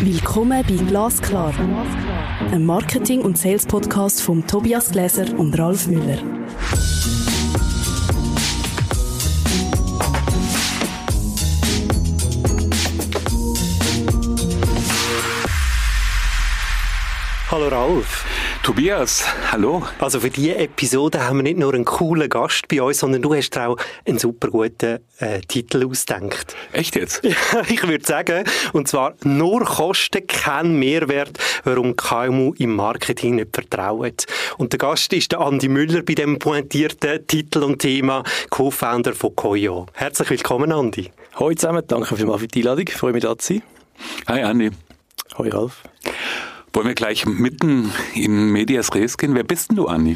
Willkommen bei Glasklar, einem Marketing- und Sales-Podcast von Tobias Gläser und Ralf Müller. Hallo Ralf. Tobias, hallo. Also für diese Episode haben wir nicht nur einen coolen Gast bei uns, sondern du hast dir auch einen super guten äh, Titel ausgedacht. Echt jetzt? Ja, ich würde sagen, und zwar nur Kosten, kein Mehrwert, warum KMU im Marketing nicht vertrauen. Und der Gast ist der Andi Müller bei dem pointierten Titel und Thema, Co-Founder von Koyo. Herzlich willkommen, Andi. Hallo zusammen, danke vielmals für die Einladung, ich freue mich da zu sein. Hi Andi. Hallo Ralf. Wollen wir gleich mitten in Medias Res gehen? Wer bist denn du, Andi?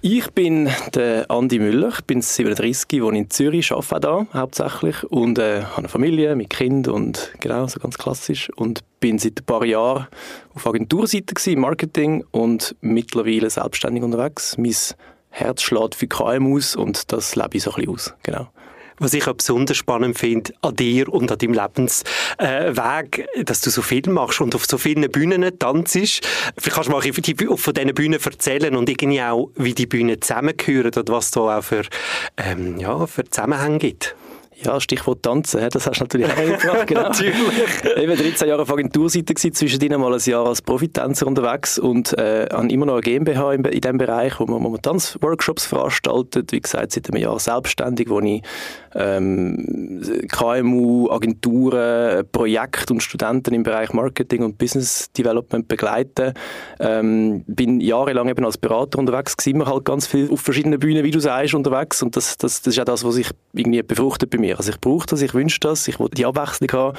Ich bin der Andi Müller, ich bin 37, wohne in Zürich, arbeite da hauptsächlich und äh, habe eine Familie mit Kind und genau, so ganz klassisch und bin seit ein paar Jahren auf Agenturseite gewesen, Marketing und mittlerweile selbstständig unterwegs. Mein Herz schlägt für KMUs und das lebe ich so ein bisschen aus, genau. Was ich auch besonders spannend finde an dir und an deinem Lebensweg, äh, dass du so viel machst und auf so vielen Bühnen tanzt. Vielleicht kannst du mal von diesen Bühnen erzählen und irgendwie auch, wie die Bühnen zusammengehören und was da auch für, ähm, ja, für Zusammenhänge gibt. Ja, Stichwort Tanzen, das hast du natürlich auch gefragt. Genau. natürlich. Eben 13 Jahre auf Agenturseite gewesen, zwischendrin mal ein Jahr als Profitänzer unterwegs und äh, habe immer noch eine GmbH in, in diesem Bereich, wo man, wo man Tanzworkshops veranstaltet. Wie gesagt, seit einem Jahr selbstständig, wo ich ähm, KMU, Agenturen, Projekte und Studenten im Bereich Marketing und Business Development begleite. Ähm, bin jahrelang eben als Berater unterwegs, immer halt ganz viel auf verschiedenen Bühnen, wie du sagst, unterwegs und das, das, das ist auch das, was sich irgendwie befruchtet bei mir mir. Also ich brauche das, ich wünsche das, ich will die Abwechslung haben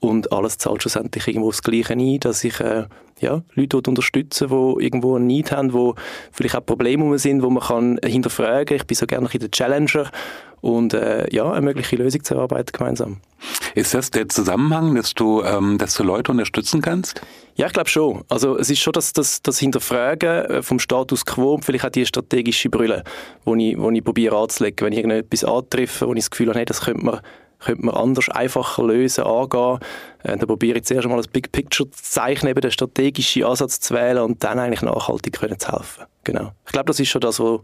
und alles zahlt schlussendlich irgendwo das Gleiche ein, dass ich äh, ja, Leute unterstützen die irgendwo einen Need haben, wo vielleicht auch Probleme sind, wo man kann hinterfragen. Ich bin so gerne ein der Challenger und äh, ja, eine mögliche Lösung zu erarbeiten gemeinsam. Ist das der Zusammenhang, dass du, ähm, dass du Leute unterstützen kannst? Ja, ich glaube schon. Also es ist schon das, das, das Hinterfragen äh, vom Status quo und vielleicht auch die strategische Brille, wo ich, wo ich probiere anzulegen. Wenn ich irgendetwas antreffe, wo ich das Gefühl habe, hey, das könnte man könnte man anders, einfacher lösen, angehen. Äh, da probiere ich zuerst einmal das Big Picture zu zeichnen, eben den strategischen Ansatz zu wählen und dann eigentlich nachhaltig können zu helfen. Genau. Ich glaube, das ist schon das, wo,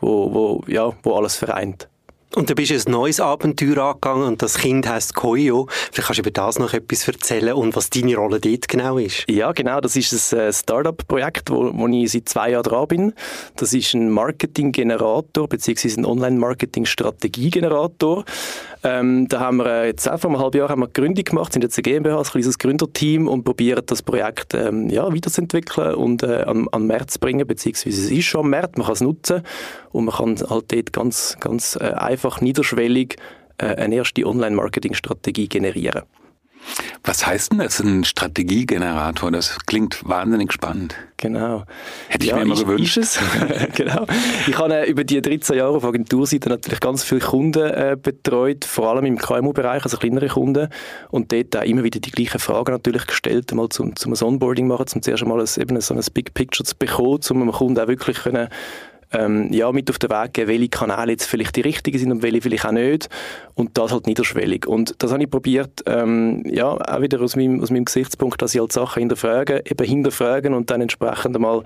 wo, wo, ja, wo alles vereint. Und du bist ein neues Abenteuer angegangen und das Kind heißt Koyo. Vielleicht kannst du über das noch etwas erzählen und was deine Rolle dort genau ist. Ja, genau. Das ist ein äh, Startup-Projekt, wo, wo ich seit zwei Jahren dran bin. Das ist ein Marketing-Generator beziehungsweise ein Online-Marketing-Strategie-Generator. Ähm, da haben wir äh, jetzt auch vor einem halben Jahr haben wir Gründung gemacht, sind jetzt ein GmbH, ein kleines Gründerteam und probieren das Projekt ähm, ja, weiterzuentwickeln und äh, an, an Markt zu bringen, beziehungsweise es ist schon am Markt, man kann es nutzen und man kann halt dort ganz, ganz äh, einfach niederschwellig äh, eine erste Online-Marketing-Strategie generieren. Was heißt denn das, ein Strategiegenerator? Das klingt wahnsinnig spannend. Genau. Hätte ich ja, mir immer ist, gewünscht. Ist genau. Ich habe äh, über die 13 Jahre auf Agenturseite natürlich ganz viele Kunden äh, betreut, vor allem im KMU-Bereich, also kleinere Kunden. Und dort auch immer wieder die gleichen Fragen natürlich gestellt, mal zum, zum Onboarding machen, zum zuerst einmal ein, eben so ein Big Picture zu bekommen, um einem Kunden auch wirklich können ähm, ja, mit auf den Weg geben, welche Kanäle jetzt vielleicht die richtigen sind und welche vielleicht auch nicht. Und das halt niederschwellig. Und das habe ich probiert, ähm, ja, auch wieder aus meinem, aus meinem Gesichtspunkt, dass ich halt Sachen hinterfrage, eben hinterfragen und dann entsprechend einmal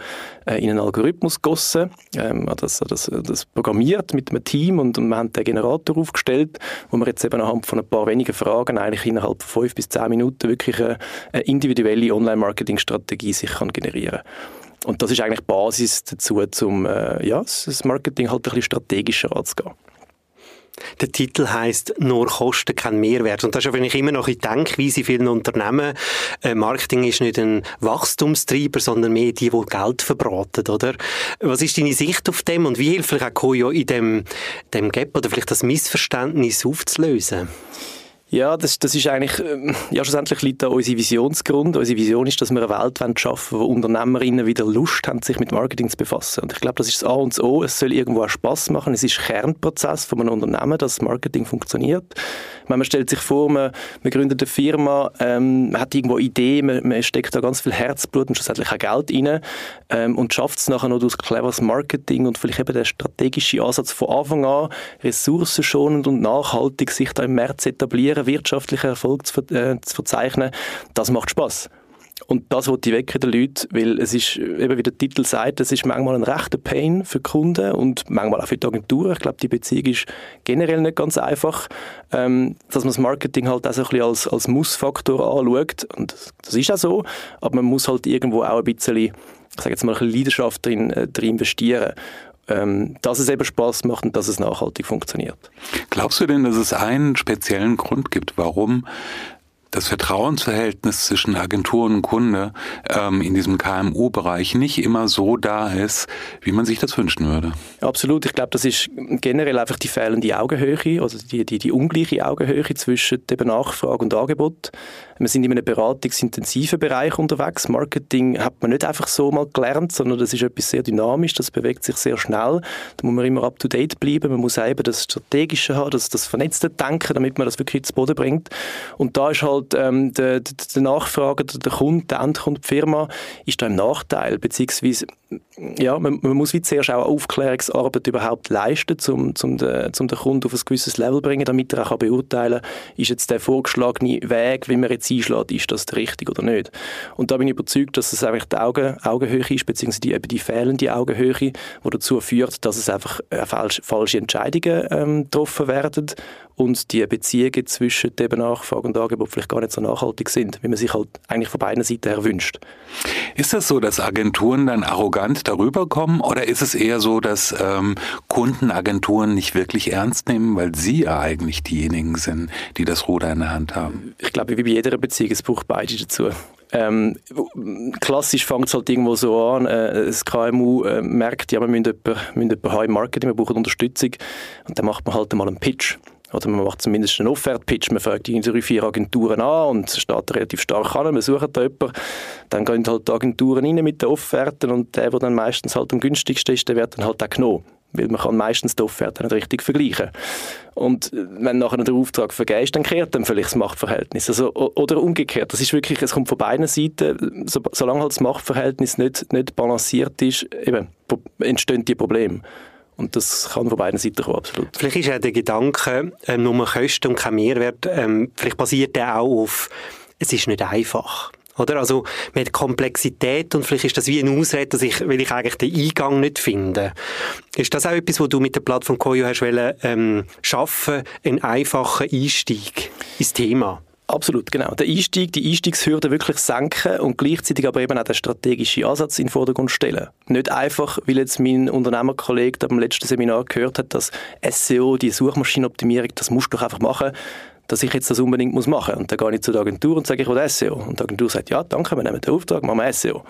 äh, in einen Algorithmus gossen. Ähm, das, das, das programmiert mit einem Team und, und wir haben den Generator aufgestellt, wo man jetzt eben anhand von ein paar wenigen Fragen eigentlich innerhalb von fünf bis zehn Minuten wirklich eine, eine individuelle Online-Marketing-Strategie sich kann generieren kann. Und das ist eigentlich Basis dazu, um äh, ja, das Marketing halt ein bisschen strategischer anzugehen. Der Titel heißt nur Kosten, kein Mehrwert. Und das ist eigentlich immer noch in Denkweise vielen Unternehmen. Äh, Marketing ist nicht ein Wachstumstreiber, sondern mehr die, die Geld verbraten, oder? Was ist deine Sicht auf dem und wie hilft vielleicht auch Koyo in dem, dem Gap oder vielleicht das Missverständnis aufzulösen? Ja, das, das ist eigentlich, ähm, ja, schlussendlich liegt da unsere Visionsgrund. Unsere Vision ist, dass wir eine Welt schaffen wollen, wo Unternehmerinnen wieder Lust haben, sich mit Marketing zu befassen. Und ich glaube, das ist das A und das O. Es soll irgendwo auch Spass machen. Es ist Kernprozess von einem Unternehmen, dass Marketing funktioniert. Man stellt sich vor, man, man gründet eine Firma, ähm, man hat irgendwo Ideen, man, man, steckt da ganz viel Herzblut und schlussendlich auch Geld rein ähm, und schafft es nachher noch durch cleveres Marketing und vielleicht eben der strategische Ansatz von Anfang an, ressourcenschonend und nachhaltig sich da im März etablieren spektakulären wirtschaftlichen Erfolg zu, äh, zu verzeichnen, das macht Spaß. Und das wollte ich wecken den Leuten, weil es ist, eben wie der Titel sagt, es ist manchmal ein rechter Pain für Kunden und manchmal auch für die Agenturen. Ich glaube, die Beziehung ist generell nicht ganz einfach, ähm, dass man das Marketing halt auch so ein bisschen als, als Muss-Faktor anschaut. Und das ist auch so, aber man muss halt irgendwo auch ein bisschen, ich sage jetzt mal, ein bisschen Leidenschaft drin, äh, drin investieren dass es eben Spaß macht und dass es nachhaltig funktioniert. Glaubst du denn, dass es einen speziellen Grund gibt, warum das Vertrauensverhältnis zwischen Agentur und Kunde ähm, in diesem KMU-Bereich nicht immer so da ist, wie man sich das wünschen würde. Absolut. Ich glaube, das ist generell einfach die fehlende Augenhöhe, also die, die, die ungleiche Augenhöhe zwischen eben Nachfrage und Angebot. Wir sind in einem beratungsintensiven Bereich unterwegs. Marketing hat man nicht einfach so mal gelernt, sondern das ist etwas sehr dynamisch, das bewegt sich sehr schnell. Da muss man immer up to date bleiben. Man muss eben das Strategische haben, das, das vernetzte Denken, damit man das wirklich zu Boden bringt. Und da ist halt ähm, der, der, der Nachfrage, der Kunde, der Endkunde, die Firma, ist da im Nachteil, beziehungsweise ja, man, man, muss wie zuerst auch Aufklärungsarbeit überhaupt leisten, um zum den, zum den Kunden auf ein gewisses Level zu bringen, damit er auch beurteilen kann, ist jetzt der vorgeschlagene Weg, wie man jetzt einschlägt, ist das richtig oder nicht. Und da bin ich überzeugt, dass es eigentlich die Augen, Augenhöhe ist, beziehungsweise die, eben die fehlende Augenhöhe, die dazu führt, dass es einfach äh, falsch, falsche Entscheidungen ähm, getroffen werden und die Beziehungen zwischen der Nachfrage und Angebot vielleicht gar nicht so nachhaltig sind, wie man sich halt eigentlich von beiden Seiten her wünscht. Ist das so, dass Agenturen dann arrogant darüber kommen oder ist es eher so, dass ähm, Kunden Agenturen nicht wirklich ernst nehmen, weil sie ja eigentlich diejenigen sind, die das Ruder in der Hand haben? Ich glaube, wie bei jeder Beziehung, es braucht beide dazu. Ähm, klassisch fängt es halt irgendwo so an, äh, das KMU äh, merkt, ja, wir müssen jemanden, müssen jemanden im Marketing, wir brauchen Unterstützung und dann macht man halt mal einen Pitch. Oder man macht zumindest einen Offert-Pitch, man fragt irgendwie drei, vier Agenturen an und steht relativ stark an, man sucht da jemanden. Dann gehen halt die Agenturen rein mit den Offerten und der, der dann meistens halt am günstigsten ist, der wird dann halt auch genommen. Weil man kann meistens die Offerte nicht richtig vergleichen. Und wenn nachher der Auftrag vergeht, dann kehrt dann vielleicht das Machtverhältnis. Also, oder umgekehrt. Das ist wirklich, es kommt von beiden Seiten. So, solange halt das Machtverhältnis nicht, nicht balanciert ist, eben, entstehen die Probleme. Und das kann von beiden Seiten kommen, absolut. Vielleicht ist auch der Gedanke, ähm, nur Kosten und kein Mehrwert, ähm, vielleicht basiert der auch auf, es ist nicht einfach. Oder? Also, man hat Komplexität und vielleicht ist das wie ein Ausrede, dass ich, weil ich eigentlich den Eingang nicht finde. Ist das auch etwas, was du mit der Plattform Koyo hast wollen, ähm, schaffen, einen einfachen Einstieg ins Thema? Absolut, genau. Der Einstieg, die Einstiegshürde wirklich senken und gleichzeitig aber eben auch den strategischen Ansatz in den Vordergrund stellen. Nicht einfach, weil jetzt mein Unternehmerkollege beim letzten Seminar gehört hat, dass SEO, die Suchmaschinenoptimierung, das musst du doch einfach machen, dass ich jetzt das unbedingt muss machen muss. Und dann gehe ich zu der Agentur und sage, ich will SEO. Und die Agentur sagt, ja, danke, wir nehmen den Auftrag, machen wir SEO.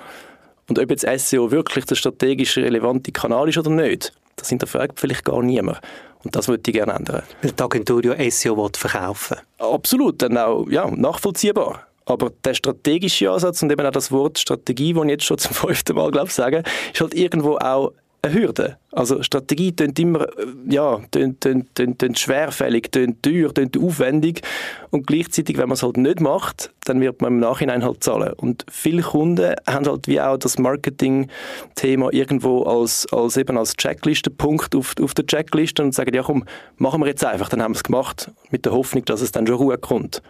Und ob jetzt SEO wirklich der strategisch relevante Kanal ist oder nicht, das hinterfragt vielleicht gar niemand. Und das würde ich gerne ändern. Weil die Agentur ja SEO verkaufen Absolut, dann auch ja, nachvollziehbar. Aber der strategische Ansatz und eben auch das Wort Strategie, das ich jetzt schon zum fünften Mal glaube sage, ist halt irgendwo auch eine Hürde. Also Strategie klingt immer äh, ja, klingt, klingt, klingt, klingt schwerfällig, klingt teuer, klingt aufwendig und gleichzeitig, wenn man es halt nicht macht, dann wird man im Nachhinein halt zahlen. Und viele Kunden haben halt wie auch das Marketing-Thema irgendwo als, als eben als Checklistenpunkt auf, auf der Checkliste und sagen, ja komm, machen wir jetzt einfach, dann haben wir es gemacht, mit der Hoffnung, dass es dann schon Ruhe kommt.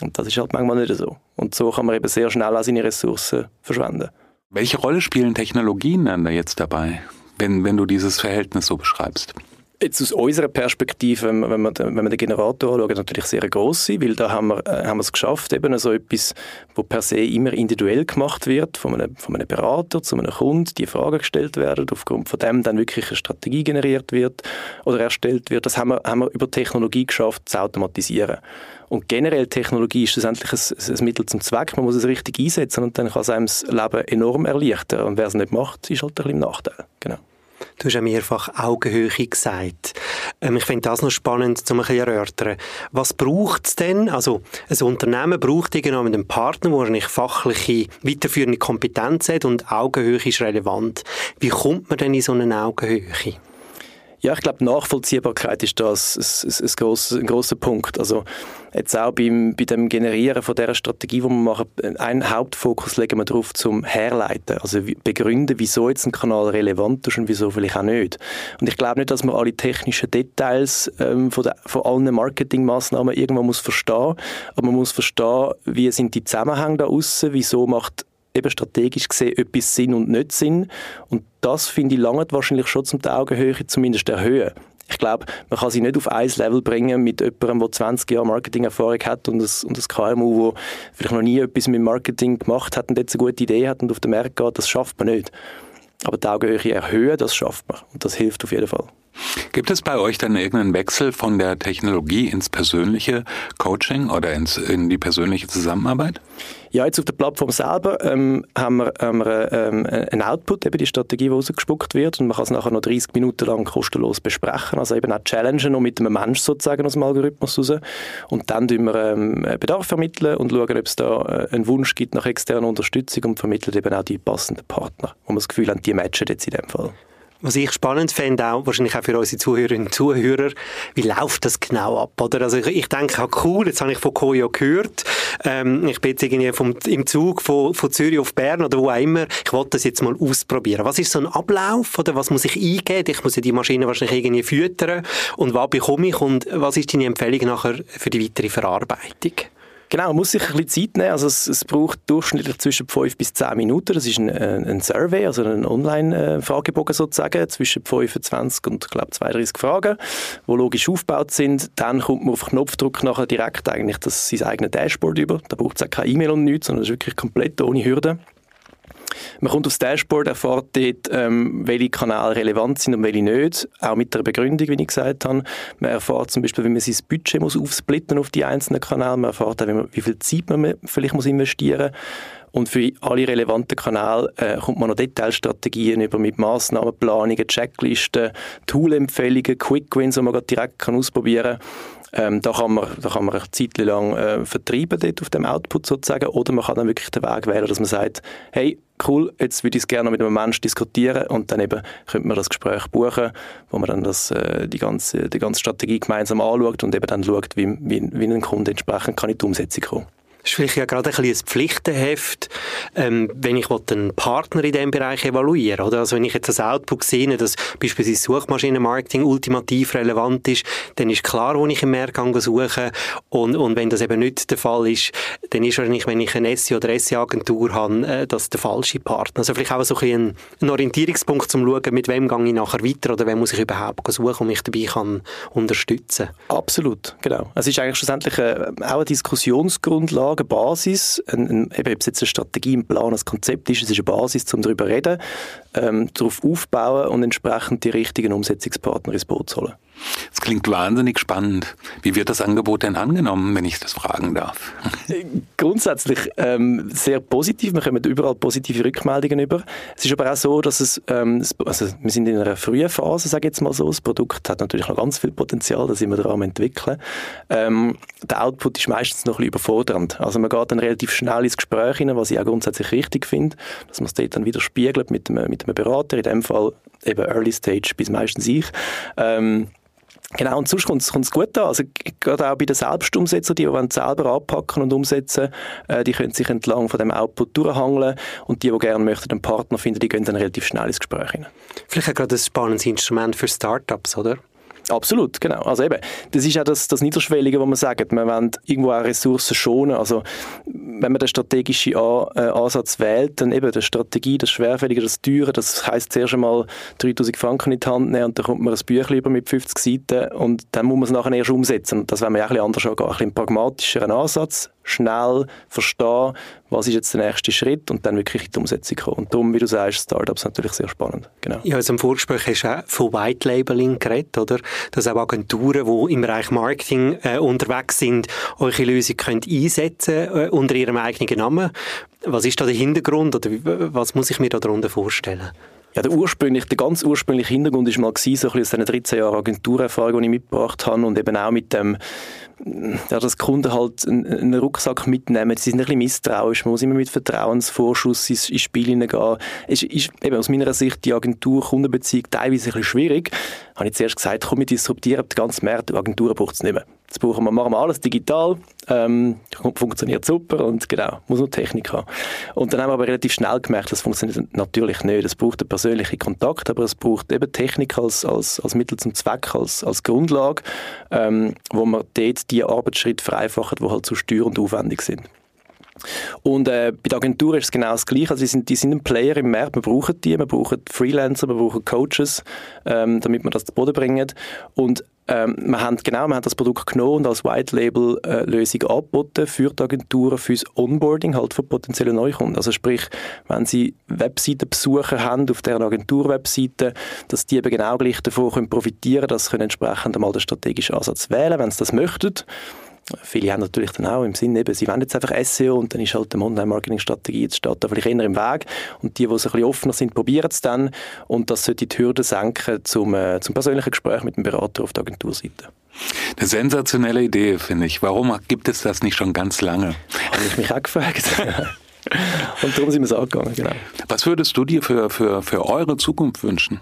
Und das ist halt manchmal nicht so. Und so kann man eben sehr schnell auch seine Ressourcen verschwenden. Welche Rolle spielen Technologien dann da jetzt dabei? Wenn, wenn du dieses Verhältnis so beschreibst? Jetzt aus unserer Perspektive, wenn man, wenn man den Generator anschaut, natürlich sehr gross sein, weil da haben wir, äh, haben wir es geschafft, eben so etwas, wo per se immer individuell gemacht wird, von einem, von einem Berater zu einem Kunden, die Fragen gestellt werden, aufgrund von dem dann wirklich eine Strategie generiert wird oder erstellt wird. Das haben wir, haben wir über Technologie geschafft, zu automatisieren. Und generell Technologie ist schlussendlich ein, ein Mittel zum Zweck. Man muss es richtig einsetzen und dann kann es einem das Leben enorm erleichtern. Und wer es nicht macht, ist halt ein bisschen im Nachteil. Genau. Du hast ja mehrfach Augenhöhe gesagt. Ähm, ich finde das noch spannend, um ein bisschen erörtern. Was braucht es denn? Also, ein Unternehmen braucht irgendwann einen Partner, der wahrscheinlich fachliche, weiterführende Kompetenz hat und Augenhöhe ist relevant. Wie kommt man denn in so eine Augenhöhe? Ja, ich glaube, Nachvollziehbarkeit ist das ein, ein, grosser, ein grosser Punkt. Also jetzt auch beim, bei dem Generieren von dieser Strategie, die wir machen, einen Hauptfokus legen wir darauf zum Herleiten, also begründen, wieso jetzt ein Kanal relevant ist und wieso vielleicht auch nicht. Und ich glaube nicht, dass man alle technischen Details ähm, von, der, von allen Marketingmaßnahmen irgendwann muss verstehen, aber man muss verstehen, wie sind die Zusammenhänge da außen, wieso macht eben strategisch gesehen etwas Sinn und nicht Sinn. Und das, finde ich, lange wahrscheinlich schon zum die Augenhöhe zumindest erhöhen. Ich glaube, man kann sie nicht auf ein Level bringen mit jemandem, der 20 Jahre Marketing-Erfahrung hat und das, und das KMU, der vielleicht noch nie etwas mit Marketing gemacht hat und jetzt eine gute Idee hat und auf den Markt geht, das schafft man nicht. Aber die Augenhöhe erhöhen, das schafft man. Und das hilft auf jeden Fall. Gibt es bei euch dann irgendeinen Wechsel von der Technologie ins persönliche Coaching oder ins, in die persönliche Zusammenarbeit? Ja, jetzt auf der Plattform selber ähm, haben wir, haben wir ähm, einen Output, eben die Strategie, die rausgespuckt wird. Und man kann es nachher noch 30 Minuten lang kostenlos besprechen, also eben auch challengen noch mit einem Mensch sozusagen aus dem Algorithmus raus. Und dann tun wir ähm, Bedarf vermitteln und schauen, ob es da äh, einen Wunsch gibt nach externer Unterstützung und vermitteln eben auch die passenden Partner, wo wir das Gefühl haben, die matchen jetzt in dem Fall. Was ich spannend fände, auch wahrscheinlich auch für unsere Zuhörerinnen und Zuhörer, wie läuft das genau ab? Oder? Also ich, ich denke, auch cool, jetzt habe ich von Koyo gehört, ähm, ich bin jetzt irgendwie vom, im Zug von, von Zürich auf Bern oder wo auch immer, ich wollte das jetzt mal ausprobieren. Was ist so ein Ablauf oder was muss ich eingeben? Ich muss ja die Maschine wahrscheinlich irgendwie füttern und was bekomme ich und was ist deine Empfehlung nachher für die weitere Verarbeitung? Genau, man muss sich ein bisschen Zeit nehmen. Also es, es braucht durchschnittlich zwischen 5 bis 10 Minuten. Das ist ein, ein Survey, also ein Online-Fragebogen sozusagen, zwischen 25 und, glaube 32 Fragen, die logisch aufgebaut sind. Dann kommt man auf Knopfdruck nachher direkt eigentlich das, sein eigenes Dashboard über. Da braucht es auch keine E-Mail und nichts, sondern es ist wirklich komplett ohne Hürden. Man kommt aufs Dashboard, erfahrt dort, ähm, welche Kanäle relevant sind und welche nicht. Auch mit der Begründung, wie ich gesagt habe. Man erfahrt zum Beispiel, wie man sein Budget muss aufsplitten auf die einzelnen Kanäle. Man erfahrt auch, wie, man, wie viel Zeit man vielleicht muss investieren muss. Und für alle relevanten Kanäle äh, kommt man noch Detailstrategien über mit Massnahmenplanungen, Checklisten, Toolempfehlungen, Quick Wins, die man direkt kann ausprobieren kann. Ähm, da, kann man, da kann man eine Zeit lang äh, vertreiben dort auf dem Output sozusagen oder man kann dann wirklich den Weg wählen, dass man sagt, hey, cool, jetzt würde ich es gerne mit einem Menschen diskutieren und dann eben könnte man das Gespräch buchen, wo man dann das, äh, die, ganze, die ganze Strategie gemeinsam anschaut und eben dann schaut, wie, wie, wie ein Kunde entsprechend kann in die Umsetzung kommen. Das ist vielleicht ja gerade ein, ein Pflichtenheft, ähm, wenn ich einen Partner in diesem Bereich evaluiere. Oder? Also wenn ich jetzt das Output sehe, dass beispielsweise Suchmaschinenmarketing ultimativ relevant ist, dann ist klar, wo ich im Markt suche. Und, und wenn das eben nicht der Fall ist, dann ist wahrscheinlich, wenn ich eine SE- oder SE-Agentur habe, äh, das der falsche Partner. Also vielleicht auch so ein, ein Orientierungspunkt, um zu schauen, mit wem gehe ich nachher weiter oder wem muss ich überhaupt suchen und mich dabei kann unterstützen. Absolut, genau. Es ist eigentlich schlussendlich äh, auch eine Diskussionsgrundlage, Grundlage, Basis, ein, ein, eben, ob es jetzt eine Strategie, ein Plan, ein Konzept ist, es ist eine Basis, um darüber zu reden, ähm, darauf aufbauen und entsprechend die richtigen Umsetzungspartner ins Boot zu holen. Das klingt wahnsinnig spannend. Wie wird das Angebot denn angenommen, wenn ich das fragen darf? Grundsätzlich ähm, sehr positiv. Wir kommen überall positive Rückmeldungen über. Es ist aber auch so, dass es, ähm, also wir sind in einer frühen Phase, sage ich jetzt mal so. Das Produkt hat natürlich noch ganz viel Potenzial, da sind wir daran entwickeln. Ähm, der Output ist meistens noch ein überfordernd. Also man geht dann relativ schnell ins Gespräch hinein, was ich auch grundsätzlich richtig finde, dass man es dort dann wieder spiegelt mit einem, mit Berater, in dem Fall eben Early Stage bis meistens ich. Ähm, Genau, und sonst kommt es gut an. Also, gerade auch bei den Selbstumsetzern, die, die selber anpacken und umsetzen, äh, die können sich entlang von dem Output durchhangeln und die, die gerne möchten, einen Partner finden, die gehen dann relativ schnell ins Gespräch hinein. Vielleicht auch gerade ein spannendes Instrument für Startups, oder? Absolut, genau. Also eben, das ist auch das, das Niederschwellige, wo man sagt, man will irgendwo auch Ressourcen schonen. Also wenn man den strategischen äh, Ansatz wählt, dann eben die Strategie, das Schwerfällige, das Teure, das heisst zuerst einmal 3000 Franken in die Hand nehmen und dann kommt man ein Büchlein über mit 50 Seiten und dann muss man es nachher erst umsetzen. Das wollen wir auch ein bisschen anders angehen, ein bisschen pragmatischeren Ansatz, schnell verstehen, was ist jetzt der nächste Schritt und dann wirklich in die Umsetzung kommen. Und darum, wie du sagst, Startups natürlich sehr spannend. Genau. Ja, also im Vorgespräch hast du auch von White Labeling geredet, oder? Dass auch Agenturen, die im Bereich Marketing äh, unterwegs sind, eure Lösung können einsetzen äh, unter ihrem eigenen Namen. Was ist da der Hintergrund oder was muss ich mir da darunter vorstellen? Ja, der, ursprünglich, der ganz ursprüngliche Hintergrund war mal gewesen, so ein bisschen aus diesen 13 Jahren Agenturerfahrung, die ich mitgebracht habe und eben auch mit dem, ja, dass Kunden halt einen, Rucksack mitnehmen. Sie sind ein bisschen misstrauisch. Man muss immer mit Vertrauensvorschuss ins, ins Spiel hineingehen. Es ist eben aus meiner Sicht die Agentur-Kundenbeziehung teilweise ein bisschen schwierig. Habe ich zuerst gesagt, komm, wir disruptieren den ganzen Markt. Agenturen braucht es nicht mehr. Jetzt brauchen wir, machen wir alles digital, ähm, funktioniert super und genau, muss nur Technik haben. Und dann haben wir aber relativ schnell gemerkt, das funktioniert natürlich nicht. Es braucht einen persönlichen Kontakt, aber es braucht eben Technik als, als, als Mittel zum Zweck, als, als Grundlage, ähm, wo man dort die Arbeitsschritte vereinfacht, die halt zu steuer und aufwendig sind. Und äh, bei der Agentur ist es genau das Gleiche. Also die, sind, die sind ein Player im Markt. Wir brauchen die, wir brauchen Freelancer, wir brauchen Coaches, ähm, damit wir das zu Boden bringen. Und ähm, wir haben genau, wir haben das Produkt genommen und als White Label äh, Lösung angeboten für die Agenturen fürs Onboarding halt für potenzielle Neukunden. Also sprich, wenn sie Webseitenbesucher haben auf deren Agentur-Webseite, dass die eben genau gleich davon können profitieren, dass sie entsprechend einmal den strategischen Ansatz wählen, wenn sie das möchten. Viele haben natürlich dann auch im Sinn, eben, sie wollen jetzt einfach SEO und dann ist halt eine Online-Marketing-Strategie, jetzt steht da vielleicht eher im Weg und die, die so ein bisschen offener sind, probieren es dann und das sollte die Hürde senken zum, äh, zum persönlichen Gespräch mit dem Berater auf der Agenturseite. Eine sensationelle Idee, finde ich. Warum gibt es das nicht schon ganz lange? Habe ich mich auch gefragt. und darum sind wir es angegangen, genau. Was würdest du dir für, für, für eure Zukunft wünschen?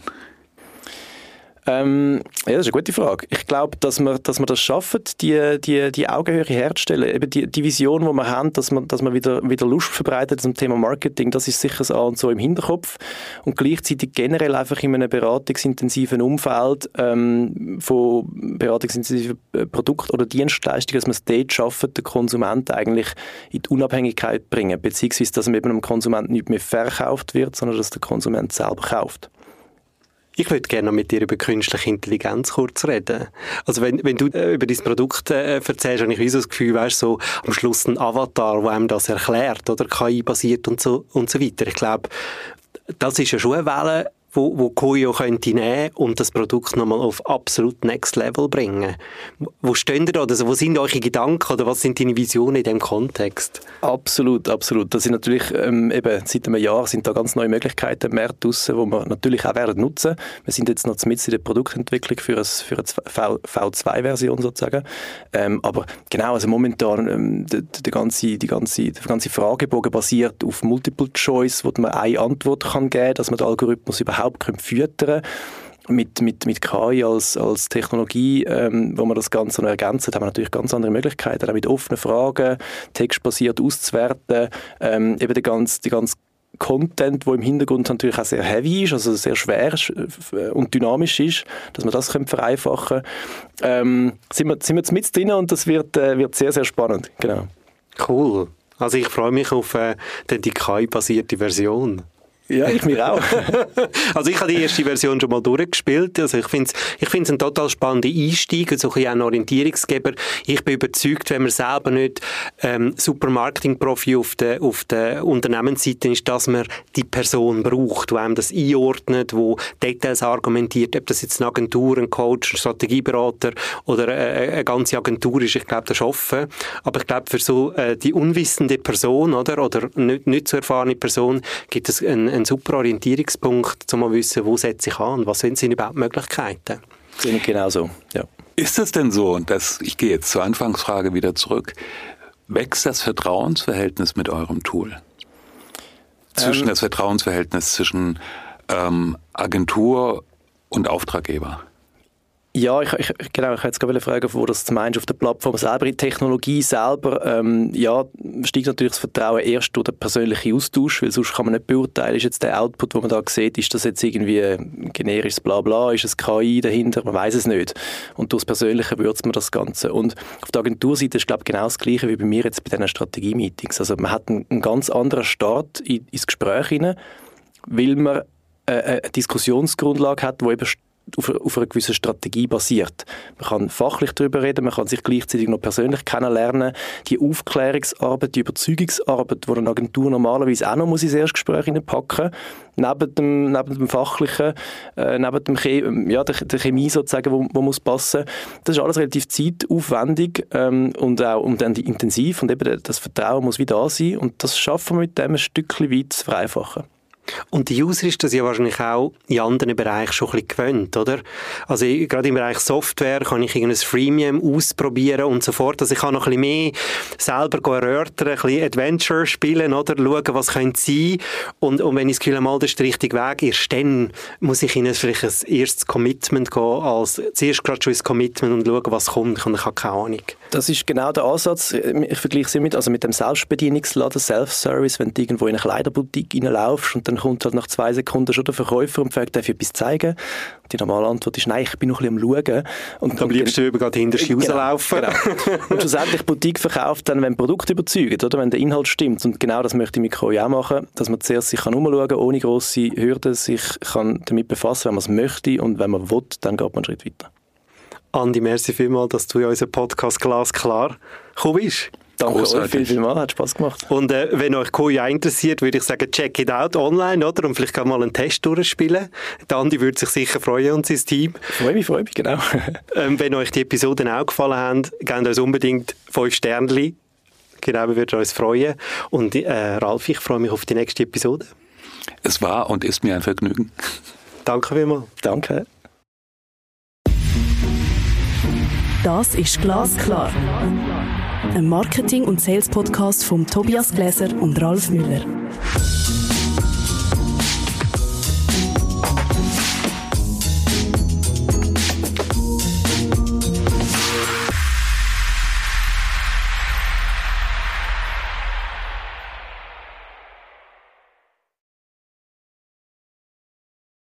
Ähm, ja, das ist eine gute Frage. Ich glaube, dass wir, dass wir das schaffen, die, die, die Augenhöhe herzustellen. Eben die, die Vision, die wir haben, dass man, dass man wieder, wieder Lust verbreitet zum Thema Marketing, das ist sicher so und so im Hinterkopf. Und gleichzeitig generell einfach in einem beratungsintensiven Umfeld ähm, von beratungsintensiven äh, Produkten oder Dienstleistungen, dass man es dort schafft, den Konsumenten eigentlich in die Unabhängigkeit bringen, beziehungsweise, dass man eben dem Konsumenten nicht mehr verkauft wird, sondern dass der Konsument selber kauft. Ich würde gerne mit dir über künstliche Intelligenz kurz reden. Also wenn, wenn du äh, über dein Produkt äh, erzählst, habe ich so das Gefühl, weißt, so am Schluss ein Avatar, der einem das erklärt, oder KI-basiert und so, und so weiter. Ich glaube, das ist ja schon eine Welle, wo, wo Koyo könnte nehmen und das Produkt nochmal auf absolut Next Level bringen. Wo stehen ihr da? Also wo sind eure Gedanken oder was sind deine Visionen in diesem Kontext? Absolut, absolut. Das sind natürlich ähm, eben seit einem Jahr sind da ganz neue Möglichkeiten im Markt draussen, die wir natürlich auch werden nutzen. Wir sind jetzt noch mit in der Produktentwicklung für eine, für eine V2-Version sozusagen. Ähm, aber genau, also momentan ähm, der, der, ganze, die ganze, der ganze Fragebogen basiert auf Multiple Choice, wo man eine Antwort kann geben, dass man den Algorithmus überhaupt überhaupt füttern mit, mit, mit KI als, als Technologie, ähm, wo man das Ganze noch ergänzt, haben wir natürlich ganz andere Möglichkeiten, auch mit offenen Fragen, textbasiert auszuwerten, ähm, eben die ganze, die ganze Content, wo im Hintergrund natürlich auch sehr heavy ist, also sehr schwer äh, und dynamisch ist, dass man das vereinfachen ähm, sind wir, sind wir jetzt mit drin und das wird, äh, wird sehr, sehr spannend. Genau. Cool. Also ich freue mich auf äh, die KI-basierte Version. Ja, ich mir auch. also ich habe die erste Version schon mal durchgespielt. Also ich finde es ich find's ein total spannender Einstieg, so ein, ein Orientierungsgeber. Ich bin überzeugt, wenn man selber nicht ähm, super Marketing-Profi auf der, auf der Unternehmensseite ist, dass man die Person braucht, die einem das einordnet, wo Details argumentiert, ob das jetzt eine Agentur, ein Coach, ein Strategieberater oder eine, eine ganze Agentur ist. Ich glaube, das ist offen. Aber ich glaube, für so äh, die unwissende Person oder, oder nicht, nicht so erfahrene Person gibt es ein ein super Orientierungspunkt, um zu wissen, wo setze ich an, was sind überhaupt Möglichkeiten. Genau so, ja. Ist es denn so, dass, ich gehe jetzt zur Anfangsfrage wieder zurück, wächst das Vertrauensverhältnis mit eurem Tool? Zwischen ähm, das Vertrauensverhältnis zwischen ähm, Agentur und Auftraggeber? Ja, ich, ich, genau, ich jetzt gerade fragen, wo das meinst, auf der Plattform selber, die Technologie selber, ähm, ja, steigt natürlich das Vertrauen erst durch den persönlichen Austausch, weil sonst kann man nicht beurteilen, ist jetzt der Output, den man da sieht, ist das jetzt irgendwie ein generisches Blabla, ist es KI dahinter, man weiß es nicht. Und durch das Persönliche würzt man das Ganze. Und auf der Agenturseite ist, glaube ich, genau das Gleiche wie bei mir jetzt bei diesen Strategie-Meetings. Also man hat einen, einen ganz anderen Start in, ins Gespräch hinein, weil man äh, eine Diskussionsgrundlage hat, wo eben auf, auf einer gewissen Strategie basiert. Man kann fachlich darüber reden, man kann sich gleichzeitig noch persönlich kennenlernen. Die Aufklärungsarbeit, die Überzeugungsarbeit, die eine Agentur normalerweise auch noch muss ins Erstgespräch packen neben dem, neben dem Fachlichen, äh, neben dem Chem ja, der, der, Chemie sozusagen, wo, wo muss passen. Das ist alles relativ zeitaufwendig ähm, und auch und dann intensiv und eben das Vertrauen muss wieder da sein und das schaffen wir mit dem ein Stückchen weit zu vereinfachen. Und die User ist das ja wahrscheinlich auch in anderen Bereichen schon ein bisschen gewöhnt, oder? Also ich, gerade im Bereich Software kann ich irgendein Freemium ausprobieren und so fort. Also ich kann noch ein bisschen mehr selber erörtern, ein bisschen Adventure spielen, oder? Schauen, was könnte sein. Und, und wenn ich das Gefühl habe, das ist der richtige Weg, erst dann muss ich ihnen vielleicht ein erstes Commitment gehen, als zuerst gerade schon ins Commitment und schauen, was kommt. Und ich habe keine Ahnung. Das ist genau der Ansatz. Ich vergleiche es mit, also mit dem Selbstbedienungsladen, Self-Service, wenn du irgendwo in eine Kleiderboutique reinlaufst und dann kommt halt nach zwei Sekunden schon der Verkäufer und fragt, darf ich etwas zeigen? Die normale Antwort ist, nein, ich bin noch ein bisschen am Schauen. Und am liebsten über gerade hinter genau, rauslaufen. Genau. Und schlussendlich Boutique verkauft dann, wenn Produkte überzeugen, oder? wenn der Inhalt stimmt. Und genau das möchte ich mit Koi auch machen, dass man zuerst sich kann umschauen kann, ohne grosse Hürden, sich kann damit befassen, wenn man es möchte und wenn man will, dann geht man einen Schritt weiter. Andi, merci vielmals, dass du in unseren Podcast glasklar gekommen bist. Danke euch viel, viel mal, hat Spaß gemacht. Und äh, wenn euch Kuya interessiert, würde ich sagen, check it out online, oder? Und vielleicht kann mal einen Test durchspielen. Der Andi würde sich sicher freuen und sein Team. Freue mich, freue mich, genau. ähm, wenn euch die Episoden auch gefallen haben, gebt uns unbedingt fünf Sternchen. Genau, wir würden uns freuen. Und äh, Ralf, ich freue mich auf die nächste Episode. Es war und ist mir ein Vergnügen. Danke vielmals. Danke. Das ist Glasklar. Ein Marketing- und Sales-Podcast von Tobias Gläser und Ralf Müller.